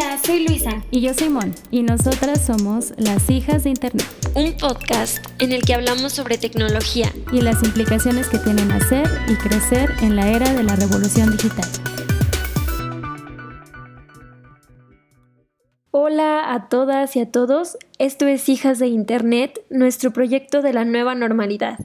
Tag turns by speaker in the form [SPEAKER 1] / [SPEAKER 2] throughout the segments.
[SPEAKER 1] Hola, soy Luisa.
[SPEAKER 2] Y yo soy Mon. Y nosotras somos las hijas de Internet.
[SPEAKER 1] Un podcast en el que hablamos sobre tecnología.
[SPEAKER 2] Y las implicaciones que tienen hacer y crecer en la era de la revolución digital.
[SPEAKER 1] Hola a todas y a todos. Esto es Hijas de Internet, nuestro proyecto de la nueva normalidad.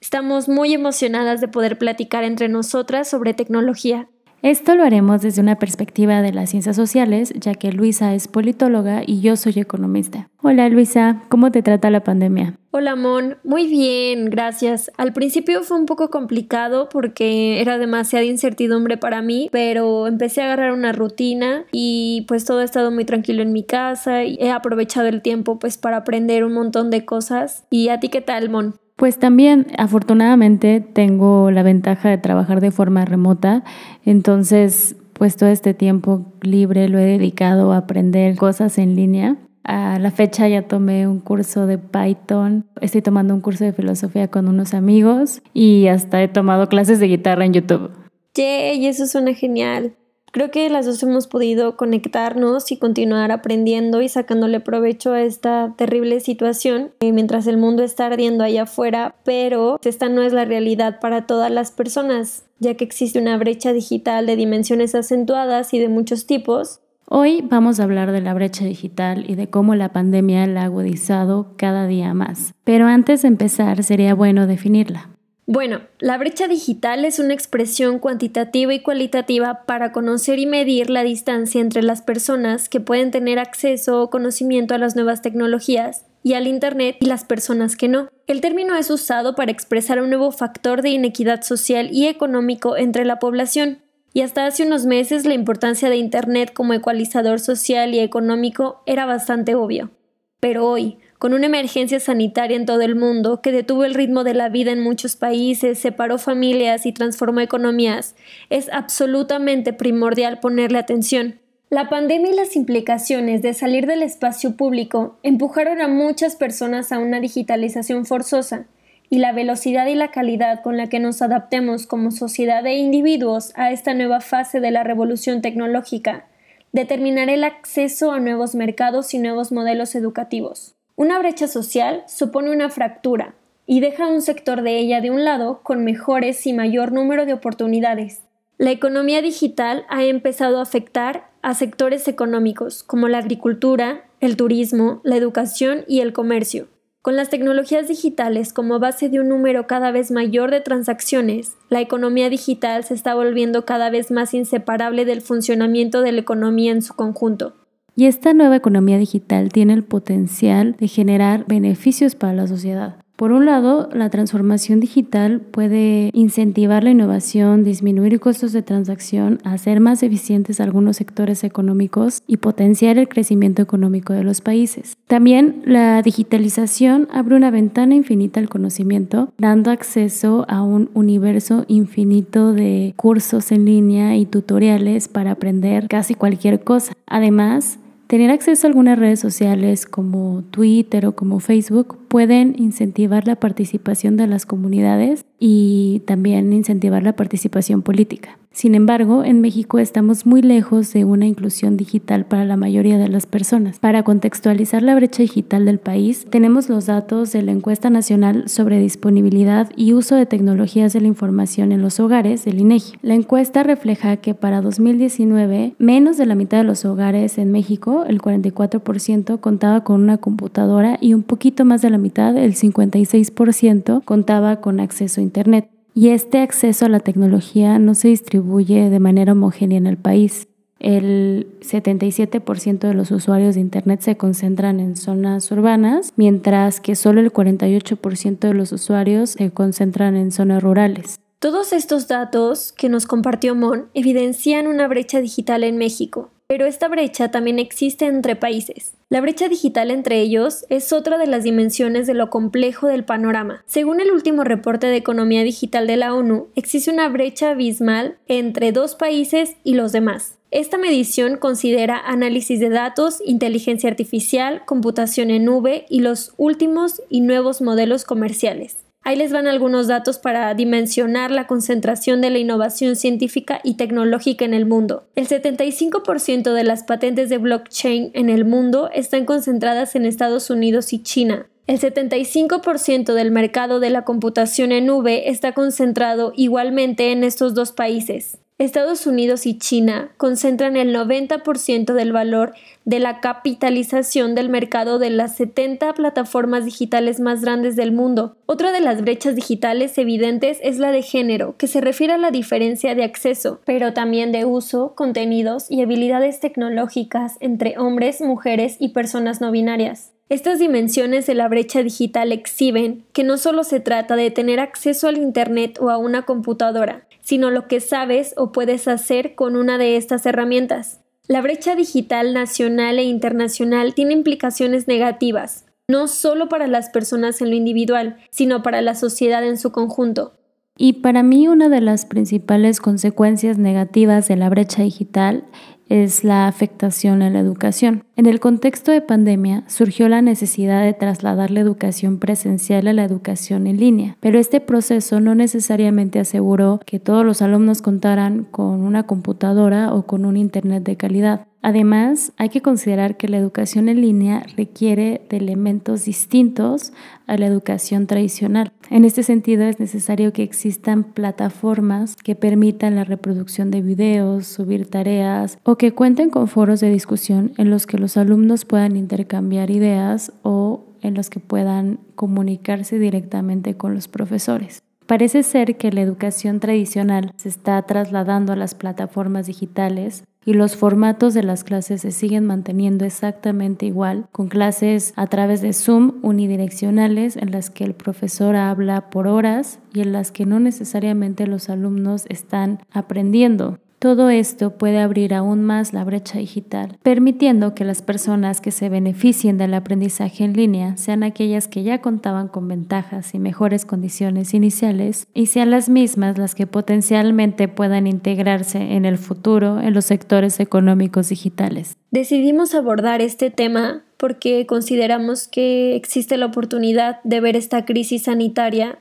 [SPEAKER 1] Estamos muy emocionadas de poder platicar entre nosotras sobre tecnología
[SPEAKER 2] esto lo haremos desde una perspectiva de las ciencias sociales, ya que Luisa es politóloga y yo soy economista. Hola Luisa, ¿cómo te trata la pandemia?
[SPEAKER 1] Hola Mon, muy bien, gracias. Al principio fue un poco complicado porque era demasiada incertidumbre para mí, pero empecé a agarrar una rutina y pues todo ha estado muy tranquilo en mi casa y he aprovechado el tiempo pues para aprender un montón de cosas. ¿Y a ti qué tal, Mon?
[SPEAKER 2] Pues también, afortunadamente, tengo la ventaja de trabajar de forma remota, entonces, pues todo este tiempo libre lo he dedicado a aprender cosas en línea. A la fecha ya tomé un curso de Python, estoy tomando un curso de filosofía con unos amigos y hasta he tomado clases de guitarra en YouTube.
[SPEAKER 1] ¡Yay! Eso suena genial. Creo que las dos hemos podido conectarnos y continuar aprendiendo y sacándole provecho a esta terrible situación eh, mientras el mundo está ardiendo allá afuera, pero esta no es la realidad para todas las personas, ya que existe una brecha digital de dimensiones acentuadas y de muchos tipos.
[SPEAKER 2] Hoy vamos a hablar de la brecha digital y de cómo la pandemia la ha agudizado cada día más. Pero antes de empezar sería bueno definirla.
[SPEAKER 1] Bueno, la brecha digital es una expresión cuantitativa y cualitativa para conocer y medir la distancia entre las personas que pueden tener acceso o conocimiento a las nuevas tecnologías y al Internet y las personas que no. El término es usado para expresar un nuevo factor de inequidad social y económico entre la población, y hasta hace unos meses la importancia de Internet como ecualizador social y económico era bastante obvio. Pero hoy, con una emergencia sanitaria en todo el mundo que detuvo el ritmo de la vida en muchos países, separó familias y transformó economías, es absolutamente primordial ponerle atención. La pandemia y las implicaciones de salir del espacio público empujaron a muchas personas a una digitalización forzosa, y la velocidad y la calidad con la que nos adaptemos como sociedad e individuos a esta nueva fase de la revolución tecnológica determinará el acceso a nuevos mercados y nuevos modelos educativos. Una brecha social supone una fractura y deja un sector de ella de un lado con mejores y mayor número de oportunidades. La economía digital ha empezado a afectar a sectores económicos como la agricultura, el turismo, la educación y el comercio. Con las tecnologías digitales como base de un número cada vez mayor de transacciones, la economía digital se está volviendo cada vez más inseparable del funcionamiento de la economía en su conjunto.
[SPEAKER 2] Y esta nueva economía digital tiene el potencial de generar beneficios para la sociedad. Por un lado, la transformación digital puede incentivar la innovación, disminuir costos de transacción, hacer más eficientes algunos sectores económicos y potenciar el crecimiento económico de los países. También la digitalización abre una ventana infinita al conocimiento, dando acceso a un universo infinito de cursos en línea y tutoriales para aprender casi cualquier cosa. Además, Tener acceso a algunas redes sociales como Twitter o como Facebook pueden incentivar la participación de las comunidades y también incentivar la participación política. Sin embargo, en México estamos muy lejos de una inclusión digital para la mayoría de las personas. Para contextualizar la brecha digital del país, tenemos los datos de la encuesta nacional sobre disponibilidad y uso de tecnologías de la información en los hogares del INEGI. La encuesta refleja que para 2019, menos de la mitad de los hogares en México, el 44%, contaba con una computadora y un poquito más de la mitad, el 56%, contaba con acceso a Internet y este acceso a la tecnología no se distribuye de manera homogénea en el país. El 77% de los usuarios de Internet se concentran en zonas urbanas, mientras que solo el 48% de los usuarios se concentran en zonas rurales.
[SPEAKER 1] Todos estos datos que nos compartió Mon evidencian una brecha digital en México, pero esta brecha también existe entre países. La brecha digital entre ellos es otra de las dimensiones de lo complejo del panorama. Según el último reporte de economía digital de la ONU, existe una brecha abismal entre dos países y los demás. Esta medición considera análisis de datos, inteligencia artificial, computación en nube y los últimos y nuevos modelos comerciales. Ahí les van algunos datos para dimensionar la concentración de la innovación científica y tecnológica en el mundo. El 75% de las patentes de blockchain en el mundo están concentradas en Estados Unidos y China. El 75% del mercado de la computación en nube está concentrado igualmente en estos dos países. Estados Unidos y China concentran el 90% del valor de la capitalización del mercado de las 70 plataformas digitales más grandes del mundo. Otra de las brechas digitales evidentes es la de género, que se refiere a la diferencia de acceso, pero también de uso, contenidos y habilidades tecnológicas entre hombres, mujeres y personas no binarias. Estas dimensiones de la brecha digital exhiben que no solo se trata de tener acceso al Internet o a una computadora, sino lo que sabes o puedes hacer con una de estas herramientas. La brecha digital nacional e internacional tiene implicaciones negativas, no solo para las personas en lo individual, sino para la sociedad en su conjunto.
[SPEAKER 2] Y para mí una de las principales consecuencias negativas de la brecha digital es la afectación a la educación. En el contexto de pandemia surgió la necesidad de trasladar la educación presencial a la educación en línea, pero este proceso no necesariamente aseguró que todos los alumnos contaran con una computadora o con un Internet de calidad. Además, hay que considerar que la educación en línea requiere de elementos distintos a la educación tradicional. En este sentido, es necesario que existan plataformas que permitan la reproducción de videos, subir tareas o que cuenten con foros de discusión en los que los alumnos puedan intercambiar ideas o en los que puedan comunicarse directamente con los profesores. Parece ser que la educación tradicional se está trasladando a las plataformas digitales y los formatos de las clases se siguen manteniendo exactamente igual, con clases a través de Zoom unidireccionales en las que el profesor habla por horas y en las que no necesariamente los alumnos están aprendiendo. Todo esto puede abrir aún más la brecha digital, permitiendo que las personas que se beneficien del aprendizaje en línea sean aquellas que ya contaban con ventajas y mejores condiciones iniciales y sean las mismas las que potencialmente puedan integrarse en el futuro en los sectores económicos digitales.
[SPEAKER 1] Decidimos abordar este tema porque consideramos que existe la oportunidad de ver esta crisis sanitaria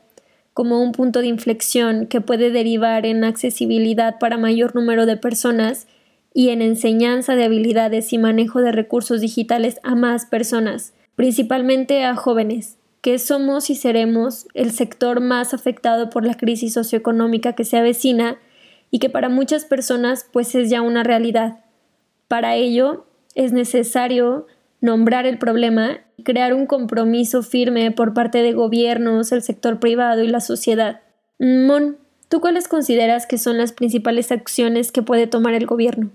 [SPEAKER 1] como un punto de inflexión que puede derivar en accesibilidad para mayor número de personas y en enseñanza de habilidades y manejo de recursos digitales a más personas, principalmente a jóvenes, que somos y seremos el sector más afectado por la crisis socioeconómica que se avecina y que para muchas personas pues es ya una realidad. Para ello es necesario nombrar el problema y crear un compromiso firme por parte de gobiernos, el sector privado y la sociedad. Mon, ¿tú cuáles consideras que son las principales acciones que puede tomar el gobierno?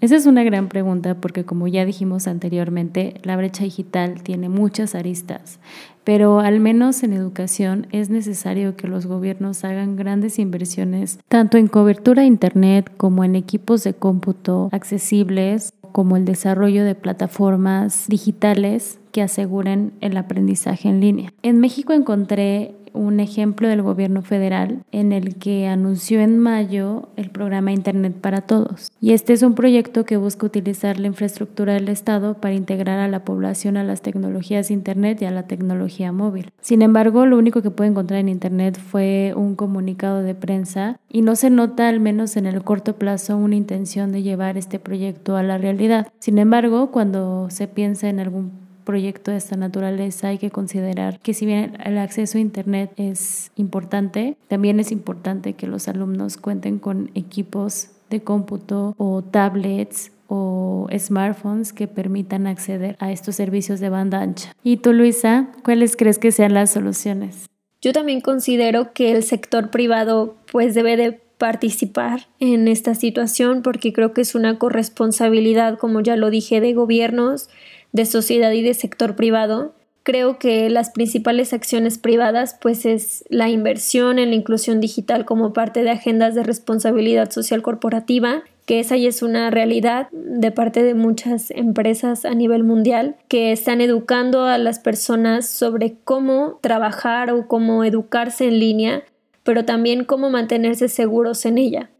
[SPEAKER 2] Esa es una gran pregunta porque como ya dijimos anteriormente, la brecha digital tiene muchas aristas, pero al menos en educación es necesario que los gobiernos hagan grandes inversiones tanto en cobertura de Internet como en equipos de cómputo accesibles como el desarrollo de plataformas digitales que aseguren el aprendizaje en línea. En México encontré un ejemplo del gobierno federal en el que anunció en mayo el programa Internet para Todos. Y este es un proyecto que busca utilizar la infraestructura del Estado para integrar a la población a las tecnologías Internet y a la tecnología móvil. Sin embargo, lo único que pude encontrar en Internet fue un comunicado de prensa y no se nota, al menos en el corto plazo, una intención de llevar este proyecto a la realidad. Sin embargo, cuando se piensa en algún proyecto de esta naturaleza hay que considerar que si bien el acceso a Internet es importante, también es importante que los alumnos cuenten con equipos de cómputo o tablets o smartphones que permitan acceder a estos servicios de banda ancha. ¿Y tú, Luisa, cuáles crees que sean las soluciones?
[SPEAKER 1] Yo también considero que el sector privado pues debe de participar en esta situación porque creo que es una corresponsabilidad, como ya lo dije, de gobiernos, de sociedad y de sector privado, creo que las principales acciones privadas pues es la inversión en la inclusión digital como parte de agendas de responsabilidad social corporativa, que esa ya es una realidad de parte de muchas empresas a nivel mundial que están educando a las personas sobre cómo trabajar o cómo educarse en línea, pero también cómo mantenerse seguros en ella.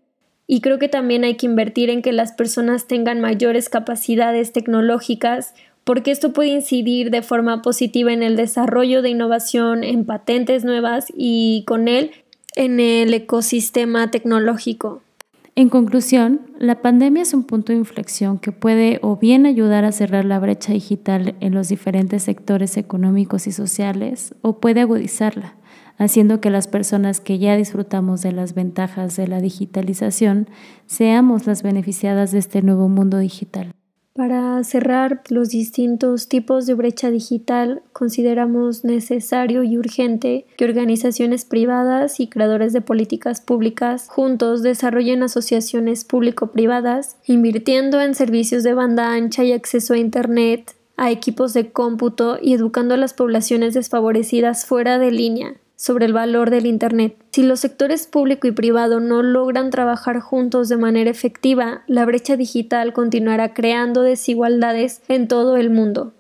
[SPEAKER 1] Y creo que también hay que invertir en que las personas tengan mayores capacidades tecnológicas porque esto puede incidir de forma positiva en el desarrollo de innovación, en patentes nuevas y con él en el ecosistema tecnológico.
[SPEAKER 2] En conclusión, la pandemia es un punto de inflexión que puede o bien ayudar a cerrar la brecha digital en los diferentes sectores económicos y sociales o puede agudizarla, haciendo que las personas que ya disfrutamos de las ventajas de la digitalización seamos las beneficiadas de este nuevo mundo digital.
[SPEAKER 1] Para cerrar los distintos tipos de brecha digital, consideramos necesario y urgente que organizaciones privadas y creadores de políticas públicas juntos desarrollen asociaciones público-privadas, invirtiendo en servicios de banda ancha y acceso a Internet, a equipos de cómputo y educando a las poblaciones desfavorecidas fuera de línea, sobre el valor del Internet. Si los sectores público y privado no logran trabajar juntos de manera efectiva, la brecha digital continuará creando desigualdades en todo el mundo.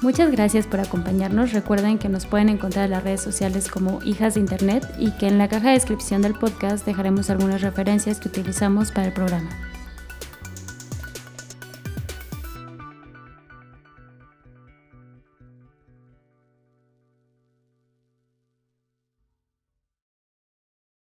[SPEAKER 2] Muchas gracias por acompañarnos. Recuerden que nos pueden encontrar en las redes sociales como Hijas de Internet y que en la caja de descripción del podcast dejaremos algunas referencias que utilizamos para el programa.